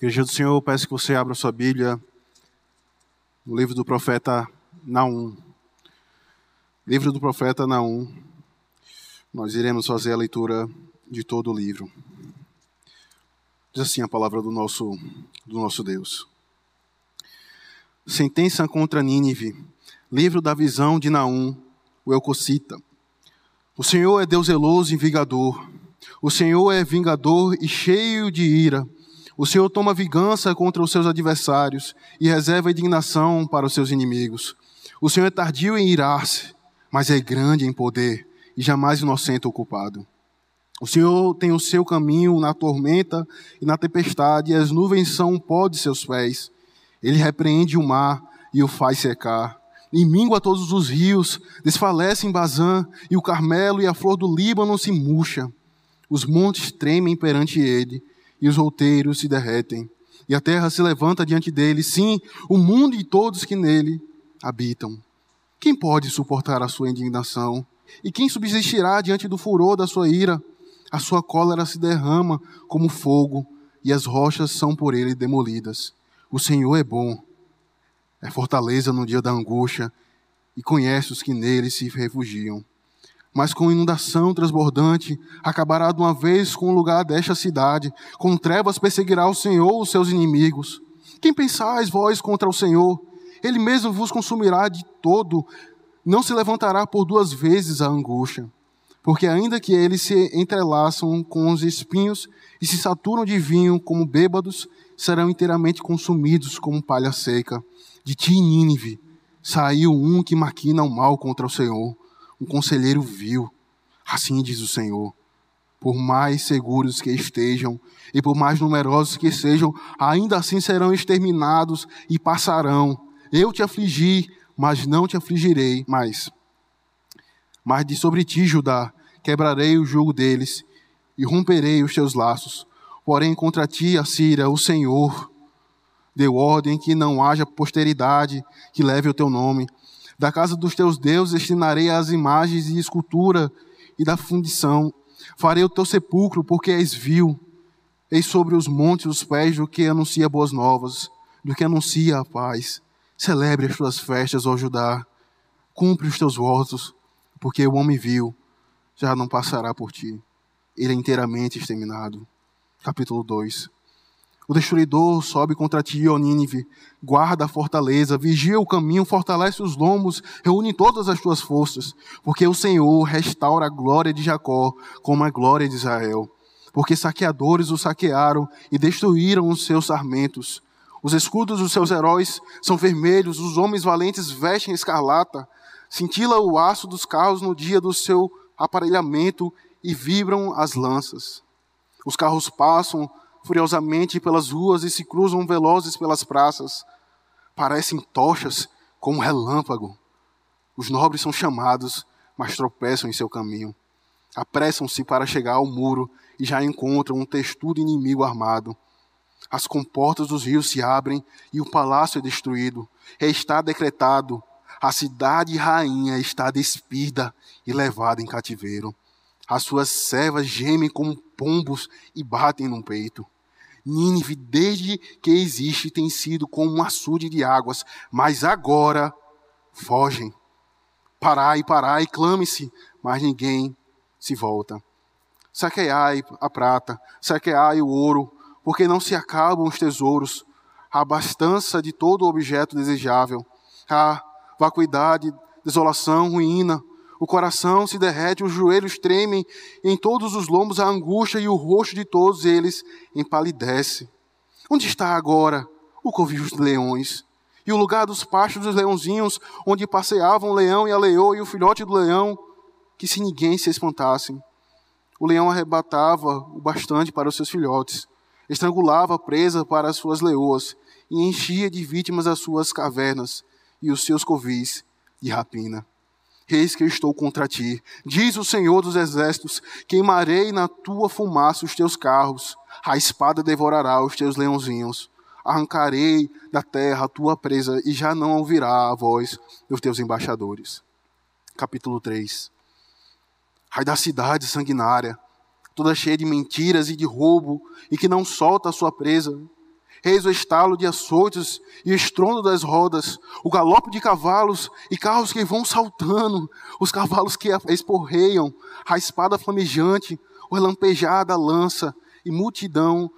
Igreja do Senhor, peço que você abra sua Bíblia no livro do profeta Naum. Livro do profeta Naum. Nós iremos fazer a leitura de todo o livro. Diz assim a palavra do nosso, do nosso Deus. Sentença contra Nínive. Livro da visão de Naum, o Eucocita. O Senhor é Deus zeloso e vingador. O Senhor é vingador e cheio de ira o Senhor toma vingança contra os seus adversários e reserva indignação para os seus inimigos. O Senhor é tardio em irar-se, mas é grande em poder e jamais inocente ou culpado. O Senhor tem o seu caminho na tormenta e na tempestade, e as nuvens são o pó de seus pés. Ele repreende o mar e o faz secar. E mingua todos os rios, desfalece em Bazã, e o Carmelo e a flor do Líbano se murcha. Os montes tremem perante ele, e os outeiros se derretem, e a terra se levanta diante dele, sim, o mundo e todos que nele habitam. Quem pode suportar a sua indignação? E quem subsistirá diante do furor da sua ira? A sua cólera se derrama como fogo, e as rochas são por ele demolidas. O Senhor é bom, é fortaleza no dia da angústia, e conhece os que nele se refugiam mas com inundação transbordante acabará de uma vez com o lugar desta cidade. Com trevas perseguirá o Senhor os seus inimigos. Quem pensais vós contra o Senhor? Ele mesmo vos consumirá de todo. Não se levantará por duas vezes a angústia. Porque ainda que eles se entrelaçam com os espinhos e se saturam de vinho como bêbados, serão inteiramente consumidos como palha seca. De ti, Nínive, saiu um que maquina o mal contra o Senhor um conselheiro vil. Assim diz o Senhor. Por mais seguros que estejam e por mais numerosos que sejam, ainda assim serão exterminados e passarão. Eu te afligi, mas não te afligirei mais. Mas de sobre ti, Judá, quebrarei o jugo deles e romperei os teus laços. Porém, contra ti, Assíria, o Senhor, deu ordem que não haja posteridade que leve o teu nome, da casa dos teus deuses destinarei as imagens e escultura e da fundição. Farei o teu sepulcro, porque és vil. Eis sobre os montes os pés do que anuncia boas novas, do que anuncia a paz. Celebre as tuas festas, ó Judá. Cumpre os teus votos, porque o homem vil já não passará por ti. Ele é inteiramente exterminado. Capítulo 2. O destruidor sobe contra ti, ó Nínive, guarda a fortaleza, vigia o caminho, fortalece os lombos, reúne todas as tuas forças, porque o Senhor restaura a glória de Jacó como a glória de Israel. Porque saqueadores o saquearam e destruíram os seus sarmentos. Os escudos dos seus heróis são vermelhos, os homens valentes vestem escarlata. Cintila o aço dos carros no dia do seu aparelhamento e vibram as lanças. Os carros passam furiosamente pelas ruas e se cruzam velozes pelas praças. Parecem tochas como relâmpago. Os nobres são chamados, mas tropeçam em seu caminho. Apressam-se para chegar ao muro e já encontram um textudo inimigo armado. As comportas dos rios se abrem e o palácio é destruído. Está decretado: a cidade rainha está despida e levada em cativeiro. As suas servas gemem como pombos e batem no peito. Nínive, desde que existe, tem sido como um açude de águas, mas agora fogem. Parai, parai, clame-se, mas ninguém se volta. Saqueai a prata, saqueai o ouro, porque não se acabam os tesouros, a abastança de todo objeto desejável. A vacuidade, desolação, ruína, o coração se derrete, os joelhos tremem, em todos os lombos a angústia e o rosto de todos eles empalidece. Onde está agora o covil dos leões? E o lugar dos pastos dos leãozinhos, onde passeavam o leão e a leoa e o filhote do leão, que se ninguém se espantasse. O leão arrebatava o bastante para os seus filhotes, estrangulava a presa para as suas leoas, e enchia de vítimas as suas cavernas e os seus covis de rapina. Eis que eu estou contra ti, diz o Senhor dos Exércitos: queimarei na tua fumaça os teus carros, a espada devorará os teus leãozinhos. Arrancarei da terra a tua presa, e já não ouvirá a voz dos teus embaixadores. Capítulo 3 Ai da cidade sanguinária, toda cheia de mentiras e de roubo, e que não solta a sua presa. Eis o estalo de açoites e o estrondo das rodas, o galope de cavalos e carros que vão saltando, os cavalos que esporreiam, a espada flamejante, o relampejar da lança e multidão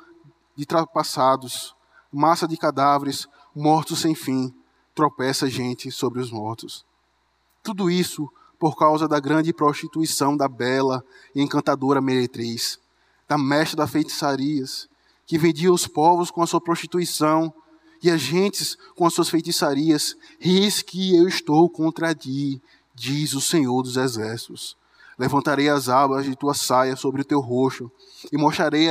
de trapassados, massa de cadáveres, mortos sem fim, tropeça gente sobre os mortos. Tudo isso por causa da grande prostituição da bela e encantadora meretriz, da mestra das feitiçarias, que vendia os povos com a sua prostituição e as gentes com as suas feitiçarias. Eis que eu estou contra ti, diz o Senhor dos Exércitos. Levantarei as abas de tua saia sobre o teu rosto, e mostrarei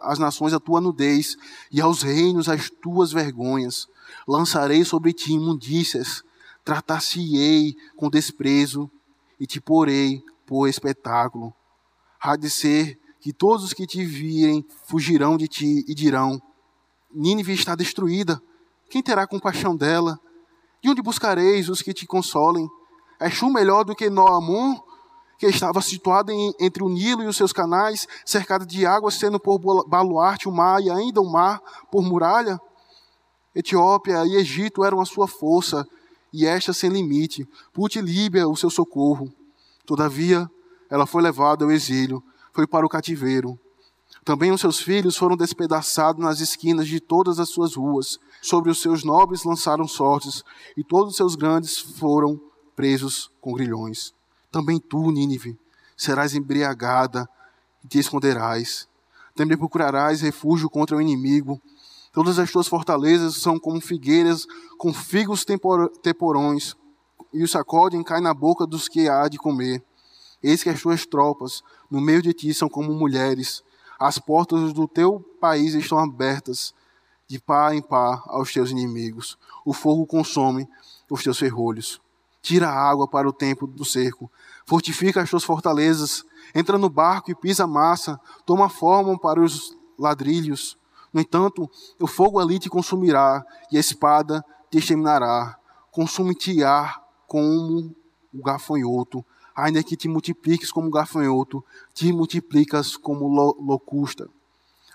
às nações a tua nudez, e aos reinos as tuas vergonhas. Lançarei sobre ti imundícias, tratar-se-ei com desprezo, e te porei por espetáculo. Há de ser que todos os que te virem fugirão de ti e dirão: Nínive está destruída. Quem terá compaixão dela? De onde buscareis os que te consolem? És tu melhor do que Noamon, que estava situado em, entre o Nilo e os seus canais, cercado de águas, sendo por baluarte o mar e ainda o mar por muralha? Etiópia e Egito eram a sua força, e esta sem limite. Pute Líbia o seu socorro. Todavia, ela foi levada ao exílio, foi para o cativeiro. Também os seus filhos foram despedaçados nas esquinas de todas as suas ruas. Sobre os seus nobres lançaram sortes, e todos os seus grandes foram presos com grilhões. Também tu, Nínive, serás embriagada e te esconderás. Também procurarás refúgio contra o inimigo. Todas as tuas fortalezas são como figueiras com figos tempor temporões, e o sacodem cai na boca dos que há de comer. Eis que as tuas tropas, no meio de ti, são como mulheres. As portas do teu país estão abertas, de pá em pá, aos teus inimigos. O fogo consome os teus ferrolhos. Tira a água para o tempo do cerco. Fortifica as tuas fortalezas. Entra no barco e pisa massa. Toma forma para os ladrilhos. No entanto, o fogo ali te consumirá, e a espada te exterminará. Consume-te-á como o gafanhoto ainda que te multipliques como gafanhoto, te multiplicas como locusta.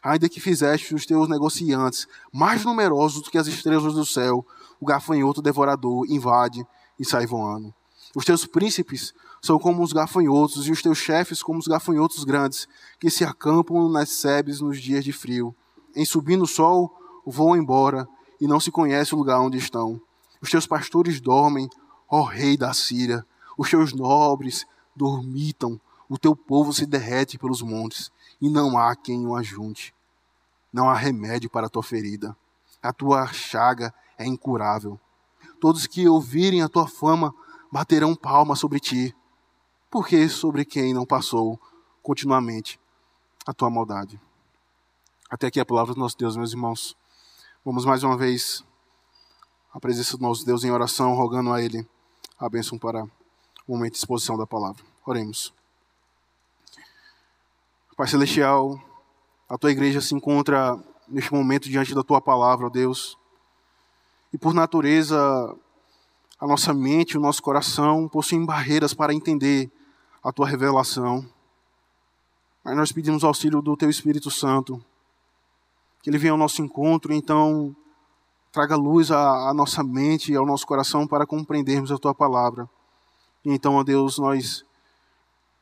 Ainda que fizeste os teus negociantes mais numerosos do que as estrelas do céu, o gafanhoto devorador invade e sai voando. Os teus príncipes são como os gafanhotos, e os teus chefes como os gafanhotos grandes, que se acampam nas sebes nos dias de frio. Em subindo o sol, voam embora, e não se conhece o lugar onde estão. Os teus pastores dormem, ó rei da Síria, os teus nobres dormitam, o teu povo se derrete pelos montes, e não há quem o ajunte. Não há remédio para a tua ferida. A tua chaga é incurável. Todos que ouvirem a tua fama baterão palmas sobre ti, porque sobre quem não passou continuamente a tua maldade. Até aqui a palavra do nosso Deus, meus irmãos. Vamos mais uma vez à presença do nosso Deus em oração, rogando a Ele a bênção para momento de exposição da palavra. Oremos. Pai Celestial, a tua igreja se encontra neste momento diante da tua palavra, ó Deus. E por natureza, a nossa mente, o nosso coração possuem barreiras para entender a tua revelação. Mas nós pedimos auxílio do teu Espírito Santo, que ele venha ao nosso encontro, e então traga luz à nossa mente e ao nosso coração para compreendermos a tua palavra. E então, ó Deus, nós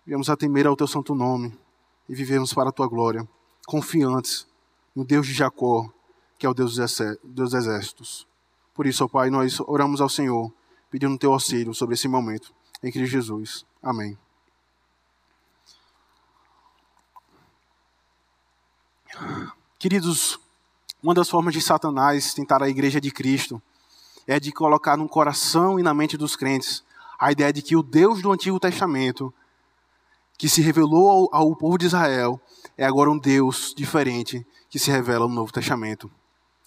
viemos a temer ao teu santo nome e vivemos para a tua glória, confiantes no Deus de Jacó, que é o Deus dos exércitos. Por isso, ó Pai, nós oramos ao Senhor, pedindo teu auxílio sobre esse momento. Em Cristo Jesus. Amém. Queridos, uma das formas de Satanás tentar a igreja de Cristo é de colocar no coração e na mente dos crentes a ideia de que o Deus do Antigo Testamento, que se revelou ao, ao povo de Israel, é agora um Deus diferente que se revela no Novo Testamento.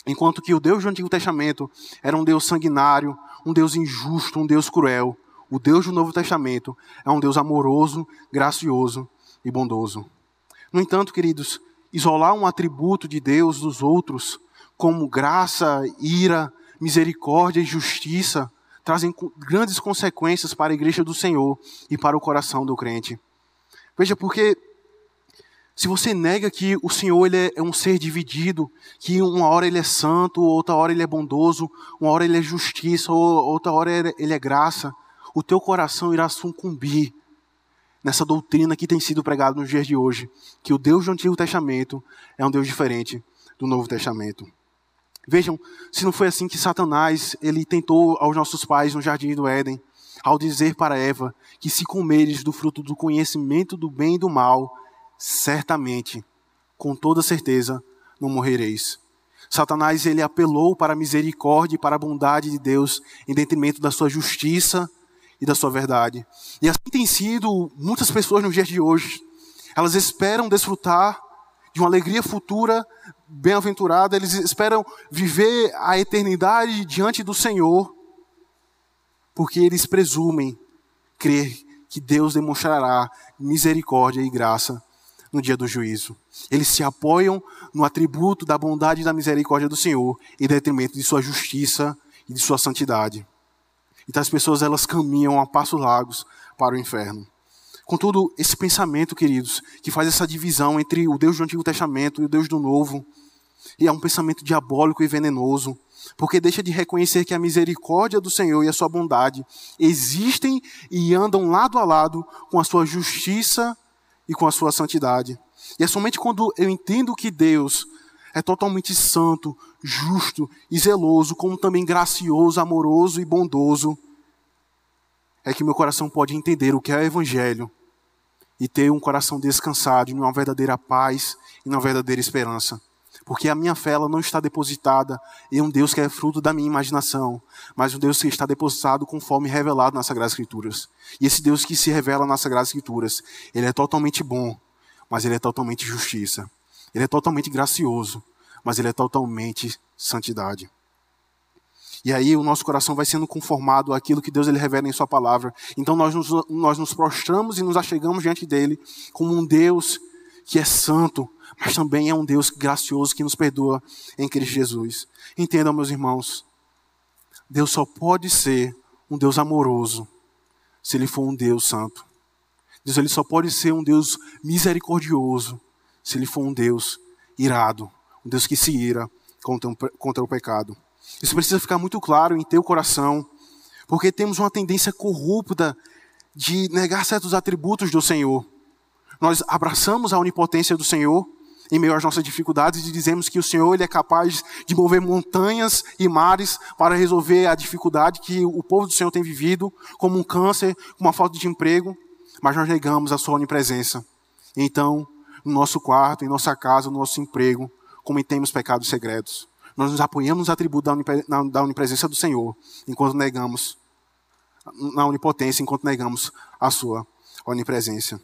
Enquanto que o Deus do Antigo Testamento era um Deus sanguinário, um Deus injusto, um Deus cruel, o Deus do Novo Testamento é um Deus amoroso, gracioso e bondoso. No entanto, queridos, isolar um atributo de Deus dos outros, como graça, ira, misericórdia e justiça, trazem grandes consequências para a igreja do Senhor e para o coração do crente. Veja, porque se você nega que o Senhor ele é um ser dividido, que uma hora ele é santo, outra hora ele é bondoso, uma hora ele é justiça, outra hora ele é graça, o teu coração irá sucumbir nessa doutrina que tem sido pregada nos dias de hoje, que o Deus do Antigo Testamento é um Deus diferente do Novo Testamento. Vejam, se não foi assim que Satanás ele tentou aos nossos pais no jardim do Éden, ao dizer para Eva que se comeres do fruto do conhecimento do bem e do mal, certamente, com toda certeza, não morrereis. Satanás ele apelou para a misericórdia e para a bondade de Deus em detrimento da sua justiça e da sua verdade. E assim tem sido muitas pessoas nos dias de hoje. Elas esperam desfrutar de uma alegria futura bem-aventurada, eles esperam viver a eternidade diante do Senhor, porque eles presumem crer que Deus demonstrará misericórdia e graça no dia do juízo. Eles se apoiam no atributo da bondade e da misericórdia do Senhor em detrimento de sua justiça e de sua santidade. Então as pessoas elas caminham a passos largos para o inferno. Contudo, esse pensamento, queridos, que faz essa divisão entre o Deus do Antigo Testamento e o Deus do Novo, e é um pensamento diabólico e venenoso, porque deixa de reconhecer que a misericórdia do Senhor e a sua bondade existem e andam lado a lado com a sua justiça e com a sua santidade. E é somente quando eu entendo que Deus é totalmente santo, justo e zeloso, como também gracioso, amoroso e bondoso, é que meu coração pode entender o que é o Evangelho e ter um coração descansado em uma verdadeira paz e uma verdadeira esperança. Porque a minha fé ela não está depositada em um Deus que é fruto da minha imaginação, mas um Deus que está depositado conforme revelado nas Sagradas Escrituras. E esse Deus que se revela nas Sagradas Escrituras, ele é totalmente bom, mas ele é totalmente justiça. Ele é totalmente gracioso, mas ele é totalmente santidade. E aí o nosso coração vai sendo conformado àquilo que Deus ele revela em sua palavra. Então nós nos, nós nos prostramos e nos achegamos diante dele como um Deus que é santo, mas também é um Deus gracioso que nos perdoa em Cristo Jesus. Entendam, meus irmãos, Deus só pode ser um Deus amoroso se ele for um Deus santo. Deus ele só pode ser um Deus misericordioso se ele for um Deus irado, um Deus que se ira contra, contra o pecado. Isso precisa ficar muito claro em teu coração, porque temos uma tendência corrupta de negar certos atributos do Senhor. Nós abraçamos a onipotência do Senhor, em meio às nossas dificuldades e dizemos que o Senhor ele é capaz de mover montanhas e mares para resolver a dificuldade que o povo do Senhor tem vivido, como um câncer, uma falta de emprego, mas nós negamos a sua onipresença. Então, no nosso quarto, em nossa casa, no nosso emprego, cometemos pecados segredos. Nós nos apoiamos nos atributos da onipresença do Senhor, enquanto negamos na onipotência, enquanto negamos a sua onipresença.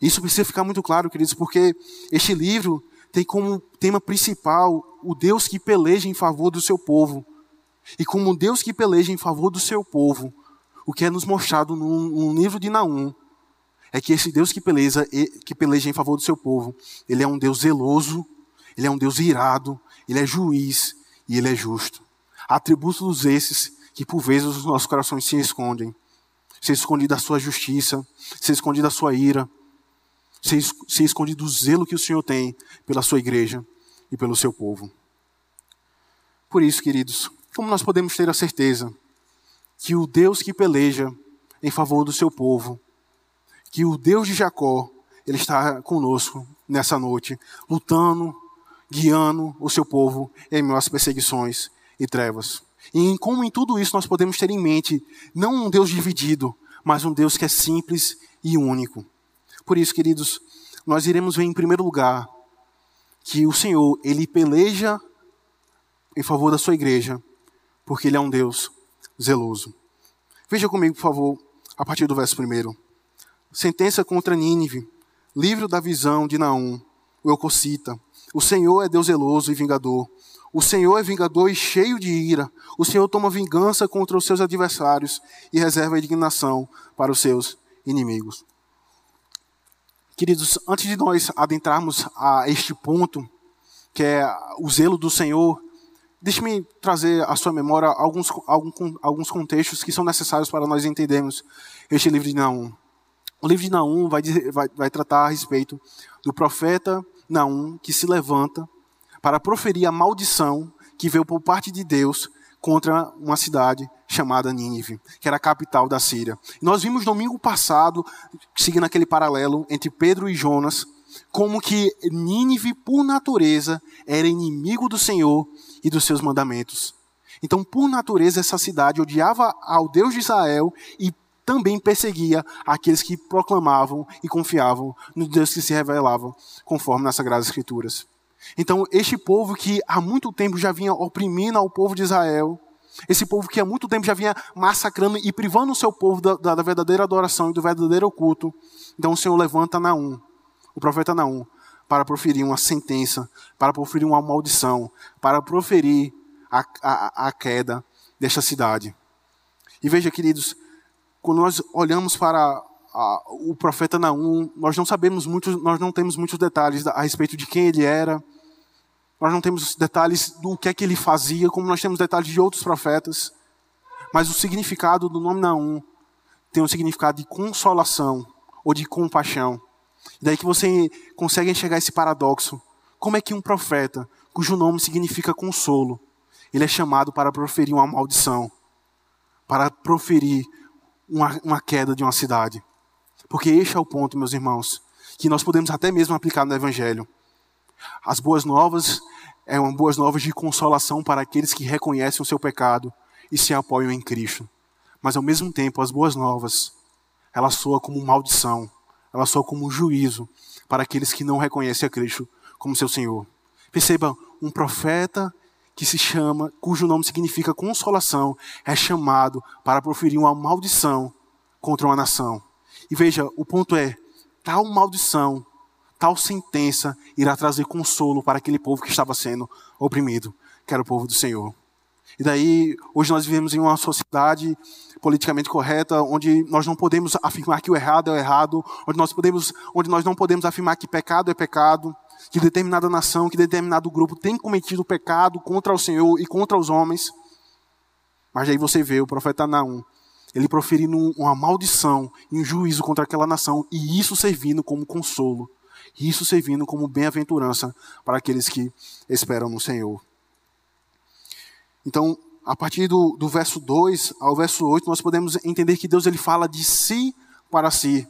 Isso precisa ficar muito claro, queridos, porque este livro tem como tema principal o Deus que peleja em favor do seu povo. E como Deus que peleja em favor do seu povo, o que é nos mostrado no, no livro de Naum é que esse Deus que peleja, que peleja em favor do seu povo, ele é um Deus zeloso, ele é um Deus irado, ele é juiz e ele é justo. Atributos esses que por vezes os nossos corações se escondem. Se esconde da sua justiça, se esconde da sua ira, se, se esconde do zelo que o Senhor tem pela sua igreja e pelo seu povo. Por isso, queridos, como nós podemos ter a certeza que o Deus que peleja em favor do seu povo, que o Deus de Jacó, ele está conosco nessa noite, lutando, guiando o seu povo em meio às perseguições e trevas. E como em tudo isso nós podemos ter em mente não um Deus dividido, mas um Deus que é simples e único. Por isso, queridos, nós iremos ver em primeiro lugar que o Senhor, ele peleja em favor da sua igreja, porque ele é um Deus zeloso. Veja comigo, por favor, a partir do verso primeiro. Sentença contra Nínive, livro da visão de Naum, o Eucocita. O Senhor é Deus zeloso e vingador. O Senhor é vingador e cheio de ira. O Senhor toma vingança contra os seus adversários e reserva a indignação para os seus inimigos. Queridos, antes de nós adentrarmos a este ponto, que é o zelo do Senhor, deixe-me trazer à sua memória alguns, alguns contextos que são necessários para nós entendermos este livro de Naum. O livro de Naum vai, vai, vai tratar a respeito do profeta Naum que se levanta para proferir a maldição que veio por parte de Deus contra uma cidade chamada Nínive, que era a capital da Síria. Nós vimos domingo passado, seguindo aquele paralelo entre Pedro e Jonas, como que Nínive, por natureza, era inimigo do Senhor e dos seus mandamentos. Então, por natureza, essa cidade odiava ao Deus de Israel e também perseguia aqueles que proclamavam e confiavam no Deus que se revelava, conforme nas Sagradas Escrituras. Então, este povo que há muito tempo já vinha oprimindo ao povo de Israel, esse povo que há muito tempo já vinha massacrando e privando o seu povo da, da verdadeira adoração e do verdadeiro culto, então o Senhor levanta Naum, o profeta Naum, para proferir uma sentença, para proferir uma maldição, para proferir a, a, a queda desta cidade. E veja, queridos, quando nós olhamos para a, o profeta Naum, nós não sabemos muito, nós não temos muitos detalhes a respeito de quem ele era. Nós não temos detalhes do que é que ele fazia, como nós temos detalhes de outros profetas. Mas o significado do nome Naum tem um significado de consolação ou de compaixão. Daí que você consegue enxergar esse paradoxo. Como é que um profeta, cujo nome significa consolo, ele é chamado para proferir uma maldição, para proferir uma, uma queda de uma cidade? Porque este é o ponto, meus irmãos, que nós podemos até mesmo aplicar no Evangelho. As boas novas é uma boas novas de consolação para aqueles que reconhecem o seu pecado e se apoiam em Cristo. Mas ao mesmo tempo, as boas novas, ela soa como maldição, ela soa como juízo para aqueles que não reconhecem a Cristo como seu Senhor. Perceba, um profeta que se chama, cujo nome significa consolação, é chamado para proferir uma maldição contra uma nação. E veja, o ponto é: tal maldição, tal sentença irá trazer consolo para aquele povo que estava sendo oprimido, que era o povo do Senhor. E daí, hoje nós vivemos em uma sociedade politicamente correta, onde nós não podemos afirmar que o errado é o errado, onde nós, podemos, onde nós não podemos afirmar que pecado é pecado, que determinada nação, que determinado grupo tem cometido pecado contra o Senhor e contra os homens. Mas aí você vê o profeta Naum ele proferindo uma maldição e um juízo contra aquela nação, e isso servindo como consolo, e isso servindo como bem-aventurança para aqueles que esperam no Senhor. Então, a partir do, do verso 2 ao verso 8, nós podemos entender que Deus ele fala de si para si.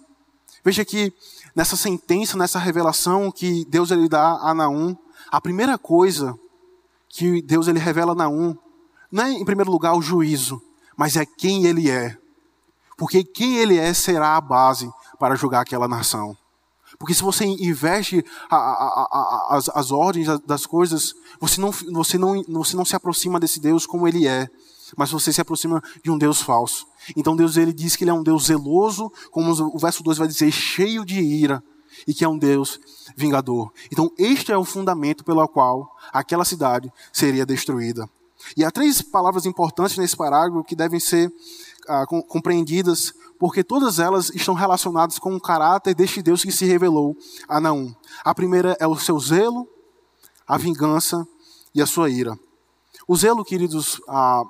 Veja que nessa sentença, nessa revelação que Deus ele dá a Naum, a primeira coisa que Deus ele revela a Naum, não é em primeiro lugar o juízo, mas é quem ele é. Porque quem ele é será a base para julgar aquela nação. Porque se você investe a, a, a, as, as, ordens das coisas, você não, você, não, você não se aproxima desse Deus como ele é, mas você se aproxima de um Deus falso. Então Deus ele diz que ele é um Deus zeloso, como o verso 2 vai dizer, cheio de ira, e que é um Deus vingador. Então este é o fundamento pelo qual aquela cidade seria destruída. E há três palavras importantes nesse parágrafo que devem ser ah, compreendidas, porque todas elas estão relacionadas com o caráter deste Deus que se revelou a Naum. A primeira é o seu zelo, a vingança e a sua ira. O zelo, queridos, ah,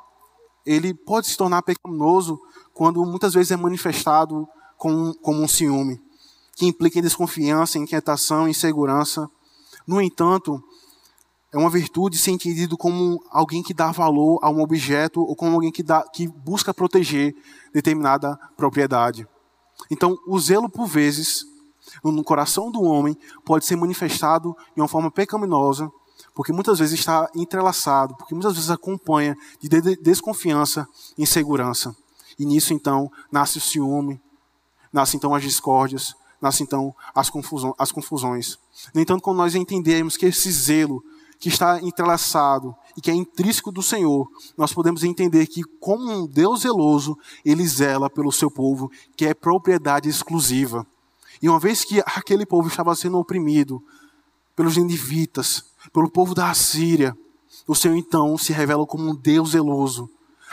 ele pode se tornar pecaminoso quando muitas vezes é manifestado como, como um ciúme, que implica em desconfiança, inquietação, insegurança. No entanto, é uma virtude ser entendido como alguém que dá valor a um objeto ou como alguém que, dá, que busca proteger determinada propriedade. Então, o zelo, por vezes, no coração do homem, pode ser manifestado de uma forma pecaminosa, porque muitas vezes está entrelaçado, porque muitas vezes acompanha de desconfiança insegurança. E nisso, então, nasce o ciúme, nasce então as discórdias, nasce então as, confusões. No entanto, quando nós entendemos que esse zelo que está entrelaçado e que é intrínseco do Senhor, nós podemos entender que, como um Deus zeloso, ele zela pelo seu povo, que é propriedade exclusiva. E uma vez que aquele povo estava sendo oprimido pelos ninivitas, pelo povo da Assíria, o Senhor então se revela como um Deus zeloso,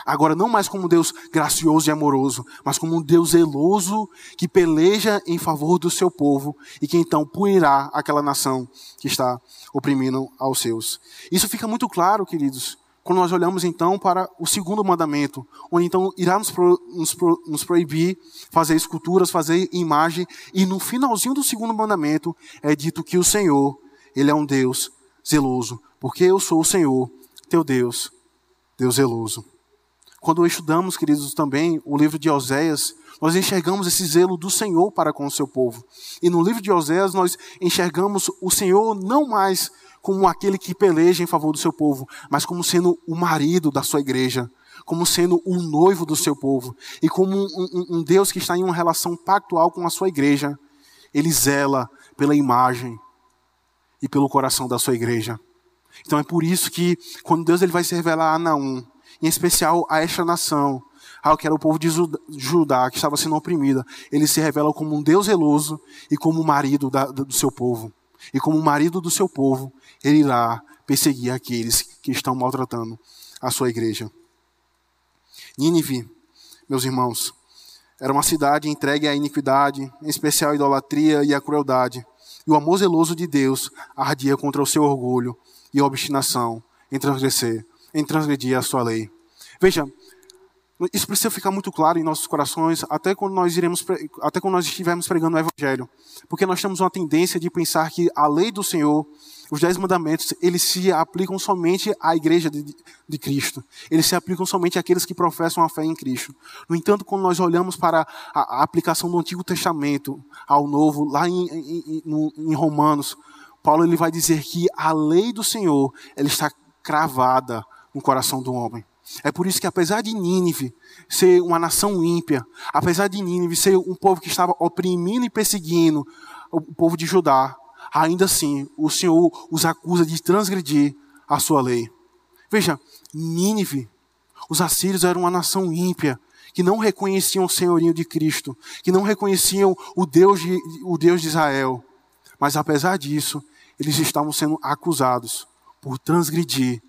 Agora, não mais como um Deus gracioso e amoroso, mas como um Deus zeloso que peleja em favor do seu povo e que então punirá aquela nação que está oprimindo aos seus. Isso fica muito claro, queridos, quando nós olhamos então para o segundo mandamento, onde então irá nos, pro, nos, pro, nos, proibir fazer esculturas, fazer imagem, e no finalzinho do segundo mandamento é dito que o Senhor, Ele é um Deus zeloso, porque eu sou o Senhor, teu Deus, Deus zeloso. Quando estudamos, queridos, também o livro de Oséias, nós enxergamos esse zelo do Senhor para com o seu povo. E no livro de Oséias nós enxergamos o Senhor não mais como aquele que peleja em favor do seu povo, mas como sendo o marido da sua igreja, como sendo o noivo do seu povo, e como um, um, um Deus que está em uma relação pactual com a sua igreja. Ele zela pela imagem e pelo coração da sua igreja. Então é por isso que quando Deus ele vai se revelar a Naum, em especial a esta nação, ao que era o povo de Judá, que estava sendo oprimida, ele se revela como um Deus zeloso e como marido da, do seu povo. E como marido do seu povo, ele irá perseguir aqueles que estão maltratando a sua igreja. Nínive, meus irmãos, era uma cidade entregue à iniquidade, em especial à idolatria e à crueldade. E o amor zeloso de Deus ardia contra o seu orgulho e obstinação em transgredir, em transgredir a sua lei. Veja, isso precisa ficar muito claro em nossos corações, até quando nós iremos, até quando nós estivermos pregando o Evangelho, porque nós temos uma tendência de pensar que a lei do Senhor, os dez mandamentos, eles se aplicam somente à igreja de, de Cristo. Eles se aplicam somente àqueles que professam a fé em Cristo. No entanto, quando nós olhamos para a, a aplicação do Antigo Testamento ao Novo, lá em, em, em, em Romanos, Paulo ele vai dizer que a lei do Senhor ela está cravada no coração do homem. É por isso que, apesar de Nínive ser uma nação ímpia, apesar de Nínive ser um povo que estava oprimindo e perseguindo o povo de Judá, ainda assim o Senhor os acusa de transgredir a sua lei. Veja, Nínive, os assírios eram uma nação ímpia, que não reconheciam o senhorinho de Cristo, que não reconheciam o Deus de, o Deus de Israel. Mas apesar disso, eles estavam sendo acusados por transgredir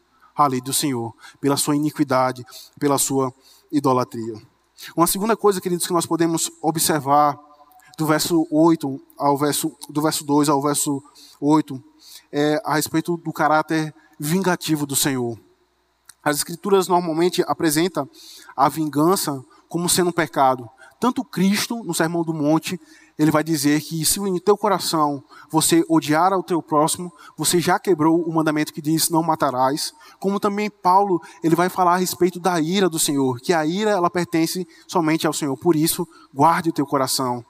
a lei do Senhor, pela sua iniquidade, pela sua idolatria. Uma segunda coisa, queridos, que nós podemos observar do verso 8 ao verso do verso 2 ao verso 8 é a respeito do caráter vingativo do Senhor. As escrituras normalmente apresentam a vingança como sendo um pecado. Tanto Cristo, no Sermão do Monte, ele vai dizer que se em teu coração você odiar ao teu próximo, você já quebrou o mandamento que diz não matarás. Como também Paulo, ele vai falar a respeito da ira do Senhor, que a ira ela pertence somente ao Senhor. Por isso, guarde o teu coração.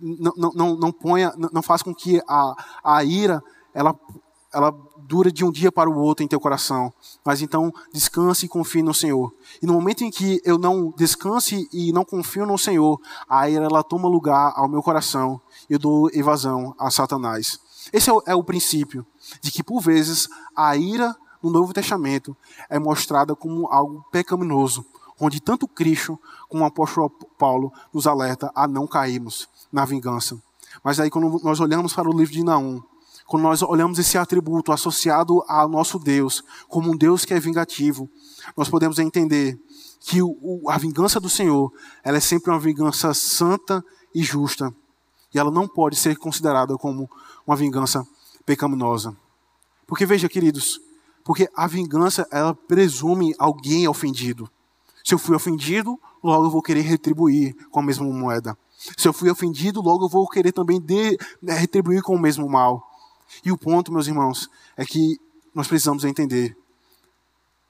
não, não, não, não ponha, não faça com que a, a ira ela, ela dura de um dia para o outro em teu coração. Mas então descanse e confie no Senhor. E no momento em que eu não descanse e não confio no Senhor, a ira ela toma lugar ao meu coração e eu dou evasão a Satanás. Esse é o, é o princípio de que por vezes a ira no Novo Testamento é mostrada como algo pecaminoso, onde tanto Cristo como o apóstolo Paulo nos alerta a não cairmos na vingança. Mas aí quando nós olhamos para o livro de Naum, quando nós olhamos esse atributo associado ao nosso Deus, como um Deus que é vingativo, nós podemos entender que a vingança do Senhor, ela é sempre uma vingança santa e justa. E ela não pode ser considerada como uma vingança pecaminosa. Porque veja, queridos, porque a vingança, ela presume alguém ofendido. Se eu fui ofendido, logo eu vou querer retribuir com a mesma moeda. Se eu fui ofendido, logo eu vou querer também de, né, retribuir com o mesmo mal. E o ponto, meus irmãos, é que nós precisamos entender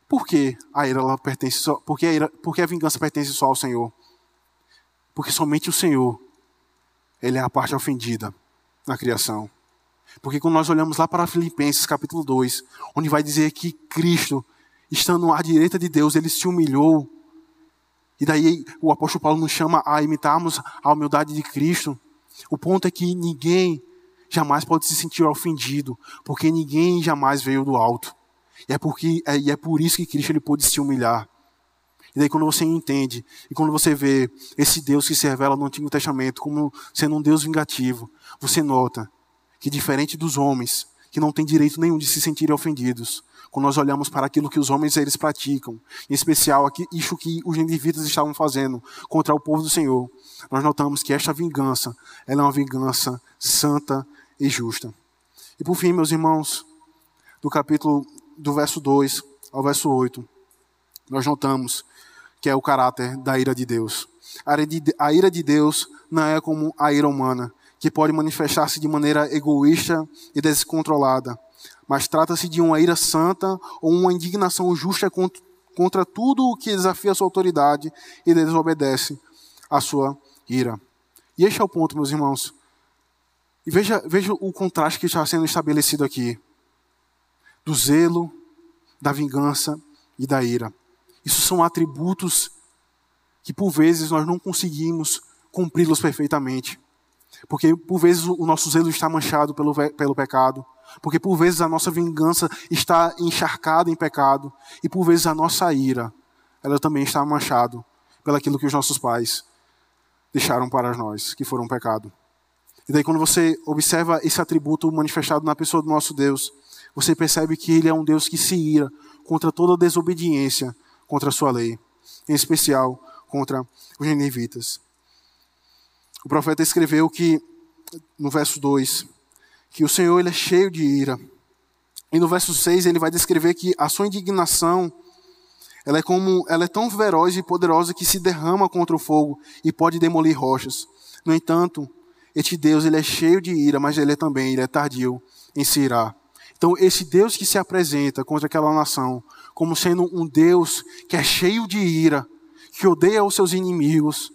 por que a ira pertence só, porque a, ira, porque a vingança pertence só ao Senhor. Porque somente o Senhor, ele é a parte ofendida na criação. Porque quando nós olhamos lá para Filipenses capítulo 2, onde vai dizer que Cristo, estando à direita de Deus, ele se humilhou. E daí o apóstolo Paulo nos chama a imitarmos a humildade de Cristo. O ponto é que ninguém jamais pode se sentir ofendido, porque ninguém jamais veio do alto. E é, porque, é, e é por isso que Cristo ele pôde se humilhar. E daí quando você entende, e quando você vê esse Deus que se revela no Antigo Testamento como sendo um Deus vingativo, você nota que diferente dos homens, que não têm direito nenhum de se sentirem ofendidos, quando nós olhamos para aquilo que os homens eles praticam, em especial isso que os indivíduos estavam fazendo contra o povo do Senhor, nós notamos que esta vingança, ela é uma vingança santa e justa. E por fim, meus irmãos, do capítulo do verso 2 ao verso 8, nós notamos que é o caráter da ira de Deus. A ira de Deus não é como a ira humana, que pode manifestar-se de maneira egoísta e descontrolada, mas trata-se de uma ira santa ou uma indignação justa contra, tudo o que desafia a sua autoridade e desobedece a sua ira. E este é o ponto, meus irmãos. E veja, veja o contraste que está sendo estabelecido aqui: do zelo, da vingança e da ira. Isso são atributos que por vezes nós não conseguimos cumpri-los perfeitamente. Porque por vezes o nosso zelo está manchado pelo, pelo pecado. Porque por vezes a nossa vingança está encharcada em pecado. E por vezes a nossa ira, ela também está manchada pelaquilo que os nossos pais deixaram para nós, que foram um pecado. E daí quando você observa esse atributo manifestado na pessoa do nosso Deus, você percebe que ele é um Deus que se ira contra toda desobediência contra a sua lei, em especial contra os ninivitas. O profeta escreveu que, no verso 2, que o Senhor ele é cheio de ira. E no verso 6 ele vai descrever que a sua indignação ela é como ela é tão feroz e poderosa que se derrama contra o fogo e pode demolir rochas. No entanto, este Deus ele é cheio de ira, mas ele é também ele é tardio em se irar. Então, esse Deus que se apresenta contra aquela nação como sendo um Deus que é cheio de ira, que odeia os seus inimigos,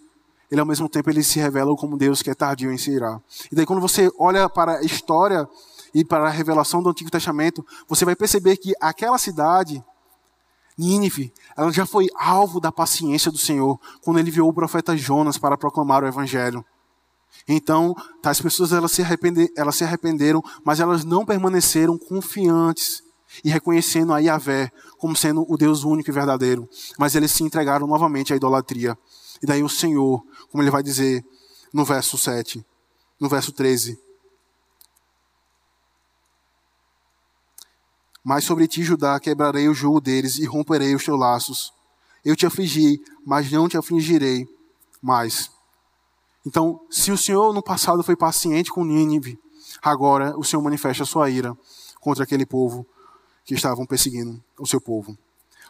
ele ao mesmo tempo ele se revela como Deus que é tardio em se irar. E daí quando você olha para a história e para a revelação do Antigo Testamento, você vai perceber que aquela cidade, Nínive, ela já foi alvo da paciência do Senhor quando ele enviou o profeta Jonas para proclamar o evangelho. Então, tais pessoas elas se, elas se arrependeram, mas elas não permaneceram confiantes e reconhecendo a Yahvé como sendo o Deus único e verdadeiro, mas eles se entregaram novamente à idolatria. E daí o Senhor, como ele vai dizer no verso 7, no verso 13. Mas sobre ti, Judá, quebrarei o jugo deles e romperei os teus laços. Eu te afligi, mas não te afligirei mais. Então, se o Senhor no passado foi paciente com Nínive, agora o Senhor manifesta a sua ira contra aquele povo que estavam perseguindo o seu povo.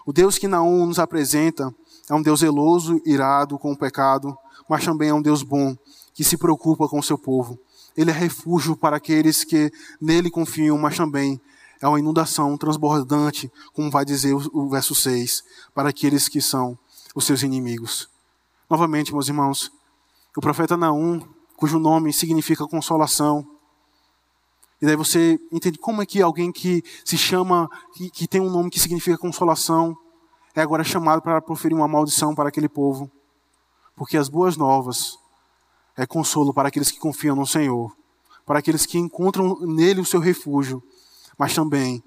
O Deus que Naum nos apresenta é um Deus zeloso, irado com o pecado, mas também é um Deus bom, que se preocupa com o seu povo. Ele é refúgio para aqueles que nele confiam, mas também é uma inundação transbordante, como vai dizer o, verso 6, para aqueles que são os seus inimigos. Novamente, meus irmãos, o profeta Naum, cujo nome significa consolação, e daí você entende como é que alguém que se chama, que, que tem um nome que significa consolação, é agora chamado para proferir uma maldição para aquele povo. Porque as boas novas é consolo para aqueles que confiam no Senhor, para aqueles que encontram nele o seu refúgio, mas também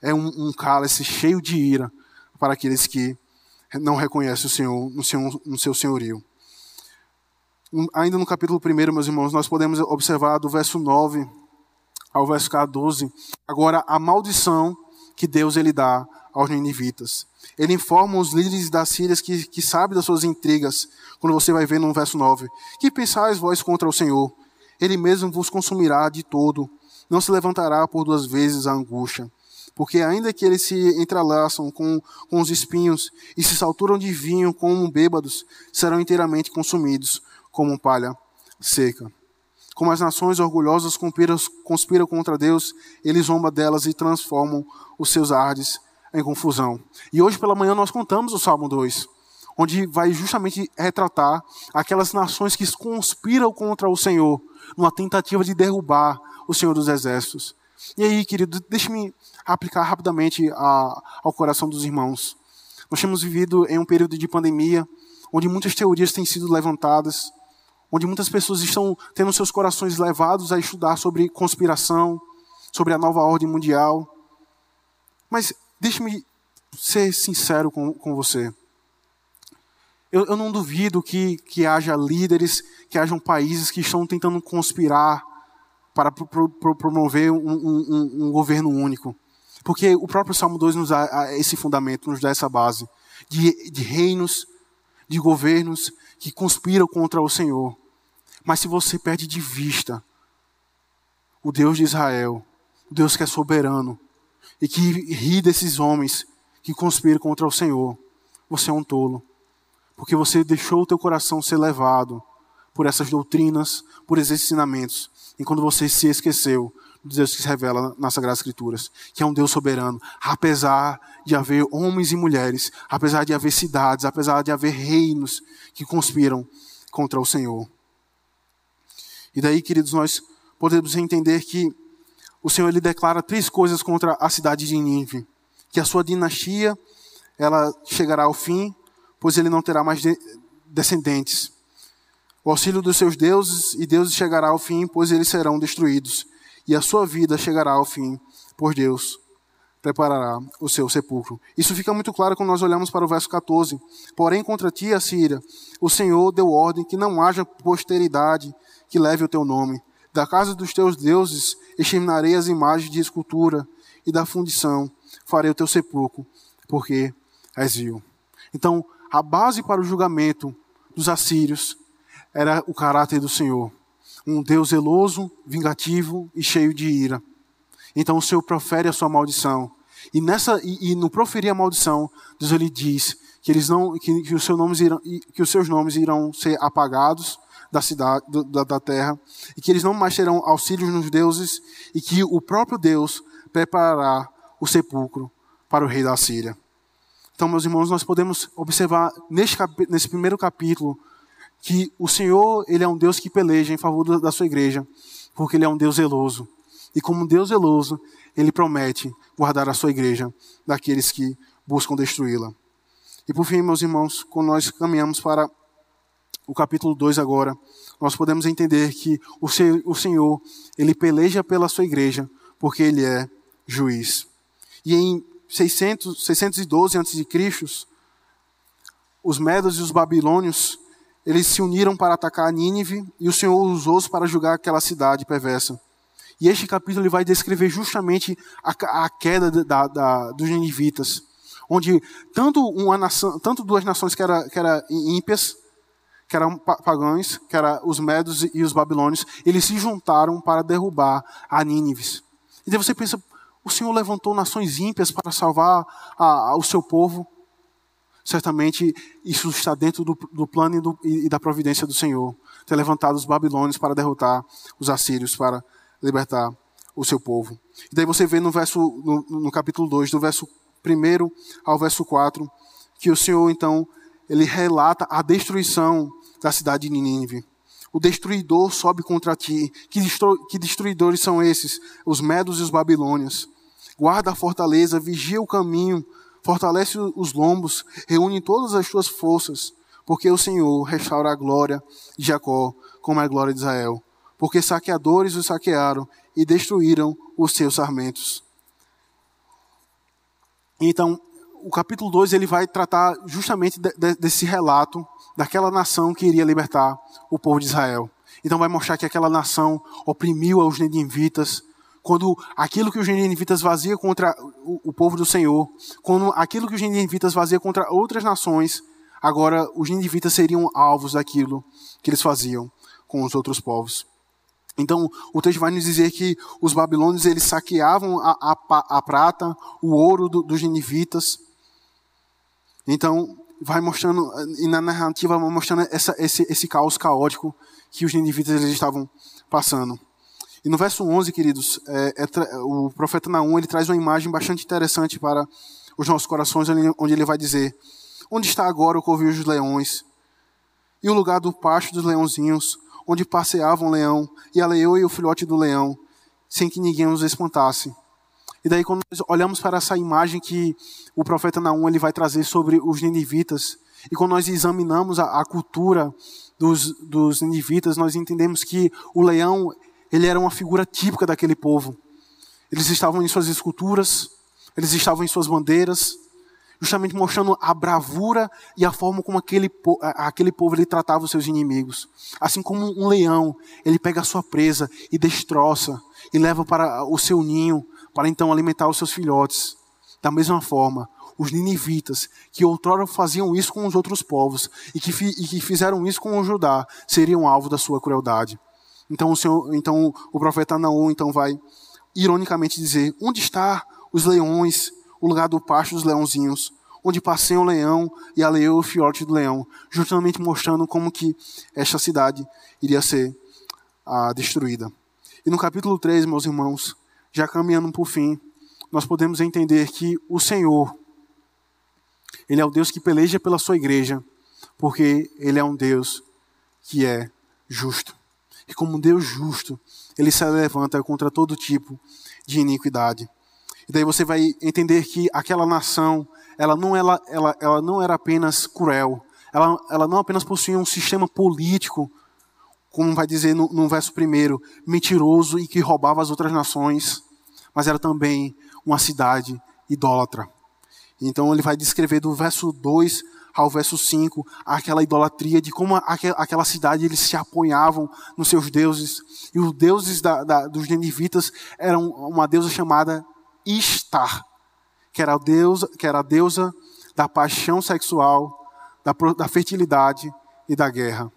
é um, um cálice cheio de ira para aqueles que não reconhecem o Senhor no seu, no seu senhorio. Ainda no capítulo 1, meus irmãos, nós podemos observar do verso 9 ao verso 14, agora a maldição que Deus ele dá aos ninivitas. Ele informa os líderes das Sírias que, que sabem das suas intrigas, quando você vai ver no verso 9. Que pensais vós contra o Senhor? Ele mesmo vos consumirá de todo, não se levantará por duas vezes a angústia. Porque ainda que eles se entrelaçam com, com os espinhos e se salturam de vinho como bêbados, serão inteiramente consumidos como palha seca. Como as nações orgulhosas conspiram, contra Deus, ele zomba delas e transformam os seus ardes em confusão. E hoje pela manhã nós contamos o Salmo 2, onde vai justamente retratar aquelas nações que conspiram contra o Senhor, numa tentativa de derrubar o Senhor dos Exércitos. E aí, querido, deixe-me aplicar rapidamente a, ao coração dos irmãos. Nós temos vivido em um período de pandemia, onde muitas teorias têm sido levantadas, onde muitas pessoas estão tendo seus corações levados a estudar sobre conspiração, sobre a nova ordem mundial. Mas deixe-me ser sincero com, com você. Eu, eu, não duvido que, que haja líderes, que hajam países que estão tentando conspirar para pro, pro, promover um, um, um, governo único. Porque o próprio Salmo 2 nos dá esse fundamento, nos dá essa base de, de reinos, de governos que conspiram contra o Senhor. Mas se você perde de vista o Deus de Israel, o Deus que é soberano e que ri desses homens que conspira contra o Senhor, você é um tolo. Porque você deixou o teu coração ser levado por essas doutrinas, por esses ensinamentos. E quando você se esqueceu Deus que se revela nas Sagradas Escrituras, que é um Deus soberano, apesar de haver homens e mulheres, apesar de haver cidades, apesar de haver reinos que conspiram contra o Senhor. E daí, queridos, nós podemos entender que o Senhor ele declara três coisas contra a cidade de Nínive: que a sua dinastia ela chegará ao fim, pois ele não terá mais de descendentes. O auxílio dos seus deuses e deuses chegará ao fim, pois eles serão destruídos. E a sua vida chegará ao fim, pois Deus preparará o seu sepulcro. Isso fica muito claro quando nós olhamos para o verso 14. Porém, contra ti, Assíria, o Senhor deu ordem que não haja posteridade que leve o teu nome. Da casa dos teus deuses exterminarei as imagens de escultura e da fundição farei o teu sepulcro, porque és vil. Então, a base para o julgamento dos assírios era o caráter do Senhor. Um Deus zeloso, vingativo e cheio de ira. Então o Senhor profere a sua maldição. E, nessa, e, e no proferir a maldição, Deus ele diz que, eles não, que, que, os seus nomes irão, que os seus nomes irão ser apagados da cidade, da, da terra, e que eles não mais terão auxílios nos deuses, e que o próprio Deus preparará o sepulcro para o rei da Síria. Então, meus irmãos, nós podemos observar neste, nesse primeiro capítulo que o Senhor ele é um Deus que peleja em favor da sua igreja, porque ele é um Deus zeloso. E como Deus zeloso, ele promete guardar a sua igreja daqueles que buscam destruí-la. E por fim, meus irmãos, quando nós caminhamos para o capítulo 2 agora, nós podemos entender que o Senhor, ele peleja pela sua igreja, porque ele é juiz. E em 600, 612 a.C., os medos e os babilônios, eles se uniram para atacar Nínive e o Senhor usou-os para julgar aquela cidade perversa. E este capítulo ele vai descrever justamente a, a queda da, da, dos ninivitas, onde tanto, uma nação, tanto duas nações que eram que era ímpias, que eram pagãos, que eram os medos e os babilônios, eles se juntaram para derrubar a Nínive. E daí você pensa, o Senhor levantou nações ímpias para salvar a, a, o seu povo. Certamente isso está dentro do, do plano e, do, e, da providência do Senhor. Ter levantado os babilônios para derrotar os assírios, para libertar o seu povo. E daí você vê no, verso, no, no capítulo 2, do verso 1 ao verso 4, que o Senhor, então, ele relata a destruição da cidade de Nínive. O destruidor sobe contra ti. Que, destru, que destruidores são esses? Os medos e os babilônios guarda a fortaleza, vigia o caminho, fortalece os lombos, reúne todas as suas forças, porque o Senhor restaura a glória de Jacó, como a glória de Israel. Porque saqueadores o saquearam e destruíram os seus sarmentos. Então, o capítulo 2 ele vai tratar justamente de, de, desse relato daquela nação que iria libertar o povo de Israel. Então vai mostrar que aquela nação oprimiu os ninivitas, quando aquilo que os ninivitas fazia contra o, o, povo do Senhor, quando aquilo que os ninivitas fazia contra outras nações, agora os ninivitas seriam alvos daquilo que eles faziam com os outros povos. Então, o texto vai nos dizer que os babilônios eles saqueavam a, a, a prata, o ouro do, dos ninivitas. Então, vai mostrando, e na narrativa vai mostrando essa, esse, esse caos caótico que os ninivitas eles estavam passando. E no verso 11, queridos, é, é, o profeta Naum ele traz uma imagem bastante interessante para os nossos corações, onde ele vai dizer: Onde está agora o covil dos leões? E o lugar do pasto dos leãozinhos, onde passeavam o leão, e a leoa e o filhote do leão, sem que ninguém os espantasse. E daí, quando nós olhamos para essa imagem que o profeta Naum ele vai trazer sobre os ninivitas, e quando nós examinamos a, a cultura dos, dos ninivitas, nós entendemos que o leão ele era uma figura típica daquele povo. Eles estavam em suas esculturas, eles estavam em suas bandeiras, justamente mostrando a bravura e a forma como aquele, aquele povo ele tratava os seus inimigos. Assim como um leão, ele pega a sua presa e destroça e leva para o seu ninho para então alimentar os seus filhotes. Da mesma forma, os ninivitas, que outrora faziam isso com os outros povos e que, e que fizeram isso com o Judá, seriam alvo da sua crueldade. Então o, Senhor, então o profeta Naum então vai ironicamente dizer: Onde está os leões? o lugar do pasto dos leãozinhos, onde passei o leão e a o fiote do leão, justamente mostrando como que esta cidade iria ser ah, destruída. E no capítulo 3, meus irmãos, já caminhando para o fim, nós podemos entender que o Senhor, Ele é o Deus que peleja pela sua igreja, porque Ele é um Deus que é justo. E como Deus justo, Ele se levanta contra todo tipo de iniquidade. E daí você vai entender que aquela nação, ela não, ela, ela, ela não era apenas cruel, ela, ela não apenas possuía um sistema político, como vai dizer no, no verso primeiro, mentiroso e que roubava as outras nações, mas era também uma cidade idólatra. Então ele vai descrever do verso 2 ao verso 5 aquela idolatria de como aquela cidade eles se apoiavam nos seus deuses. E os deuses da, da, dos ninivitas eram uma deusa chamada Istar, que era a deusa, que era a deusa da paixão sexual, da, da fertilidade e da guerra.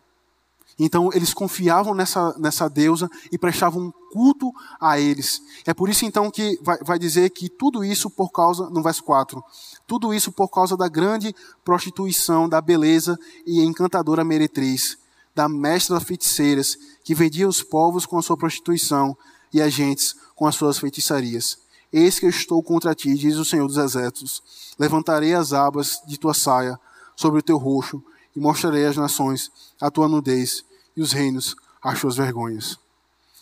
Então eles confiavam nessa, nessa deusa e prestavam culto a eles. É por isso então que vai, vai dizer que tudo isso por causa, no verso 4, tudo isso por causa da grande prostituição da beleza e encantadora meretriz, da mestra feiticeiras, que vendia os povos com a sua prostituição e as gentes com as suas feitiçarias. Eis que eu estou contra ti, diz o Senhor dos Exércitos. Levantarei as abas de tua saia sobre o teu rosto e mostrarei às nações a tua nudez e os reinos as suas vergonhas.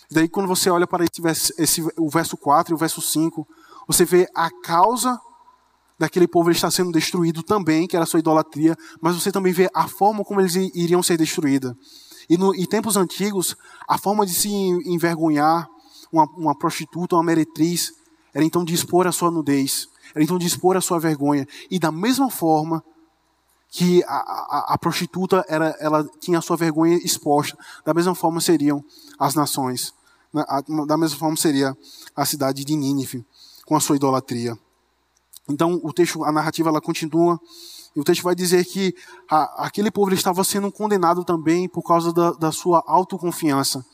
E daí, quando você olha para esse, esse, o verso 4 e o verso 5, você vê a causa daquele povo estar sendo destruído também, que era a sua idolatria, mas você também vê a forma como eles iriam ser destruídos. E no, em tempos antigos, a forma de se envergonhar uma, uma prostituta, uma meretriz, era então de expor a sua nudez, era então de expor a sua vergonha. E da mesma forma, que a, a, a, prostituta era, ela tinha a sua vergonha exposta. Da mesma forma seriam as nações. Da mesma forma seria a cidade de Nínive, com a sua idolatria. Então, o texto, a narrativa, ela continua. E o texto vai dizer que a, aquele povo estava sendo condenado também por causa da, da sua autoconfiança.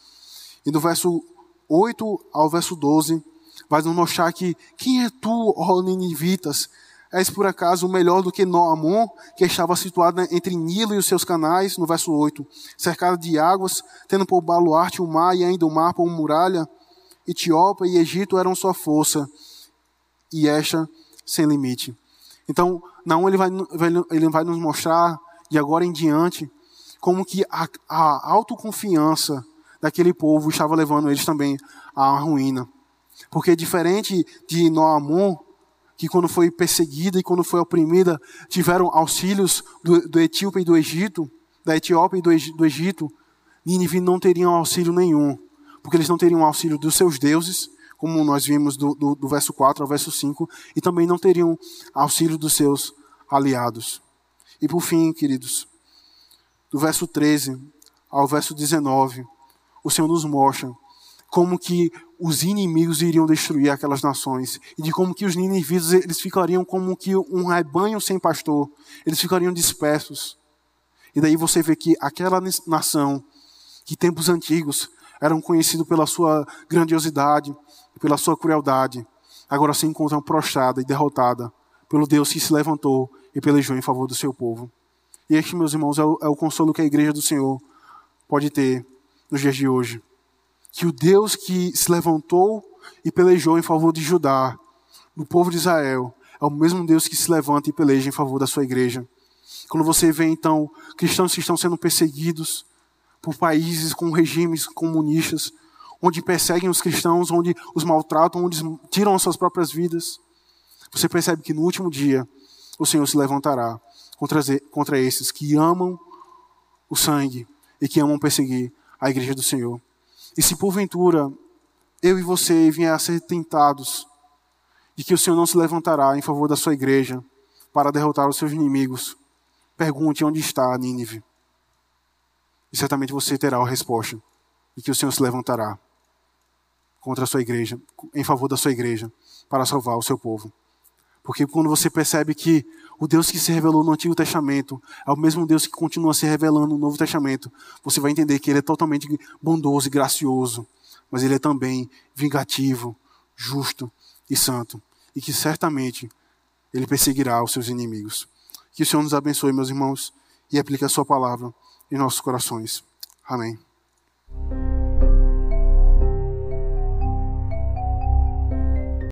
E do verso 8 ao verso 12, vai nos mostrar que quem é tu, ó Ninivitas, És por acaso melhor do que Noamon, que estava situado entre Nilo e os seus canais, no verso 8, cercado de águas, tendo por baluarte o mar e ainda o mar por muralha? Etiópia e Egito eram sua força, e esta sem limite. Então, Naum ele vai, ele vai nos mostrar, de agora em diante, como que a, a autoconfiança daquele povo estava levando eles também à ruína. Porque diferente de Noamon, que quando foi perseguida e quando foi oprimida, tiveram auxílios do, do Etíope e do Egito, da Etiópia e do, do Egito, Nínive não teriam auxílio nenhum, porque eles não teriam auxílio dos seus deuses, como nós vimos do, do, do verso 4 ao verso 5, e também não teriam auxílio dos seus aliados. E por fim, queridos, do verso 13 ao verso 19, o Senhor nos mostra como que os inimigos iriam destruir aquelas nações e de como que os ninivitas eles ficariam como que um rebanho sem pastor, eles ficariam dispersos. E daí você vê que aquela nação que tempos antigos eram conhecidos pela sua grandiosidade, pela sua crueldade, agora se encontram prostrada e derrotada pelo Deus que se levantou e pelejou em favor do seu povo. E este, meus irmãos, é o, é o consolo que a igreja do Senhor pode ter nos dias de hoje que o Deus que se levantou e pelejou em favor de Judá, do povo de Israel, é o mesmo Deus que se levanta e peleja em favor da sua igreja. Quando você vê então cristãos que estão sendo perseguidos por países com regimes comunistas, onde perseguem os cristãos, onde os maltratam, onde tiram as suas próprias vidas, você percebe que no último dia o Senhor se levantará contra, contra esses que amam o sangue e que amam perseguir a igreja do Senhor. E se porventura eu e você vier a ser tentados de que o Senhor não se levantará em favor da sua igreja para derrotar os seus inimigos, pergunte onde está Nínive. E certamente você terá a resposta de que o Senhor se levantará contra a sua igreja, em favor da sua igreja, para salvar o seu povo. Porque quando você percebe que o Deus que se revelou no Antigo Testamento é o mesmo Deus que continua se revelando no Novo Testamento, você vai entender que Ele é totalmente bondoso e gracioso, mas Ele é também vingativo, justo e santo. E que certamente ele perseguirá os seus inimigos. Que o Senhor nos abençoe, meus irmãos, e aplique a sua palavra em nossos corações. Amém.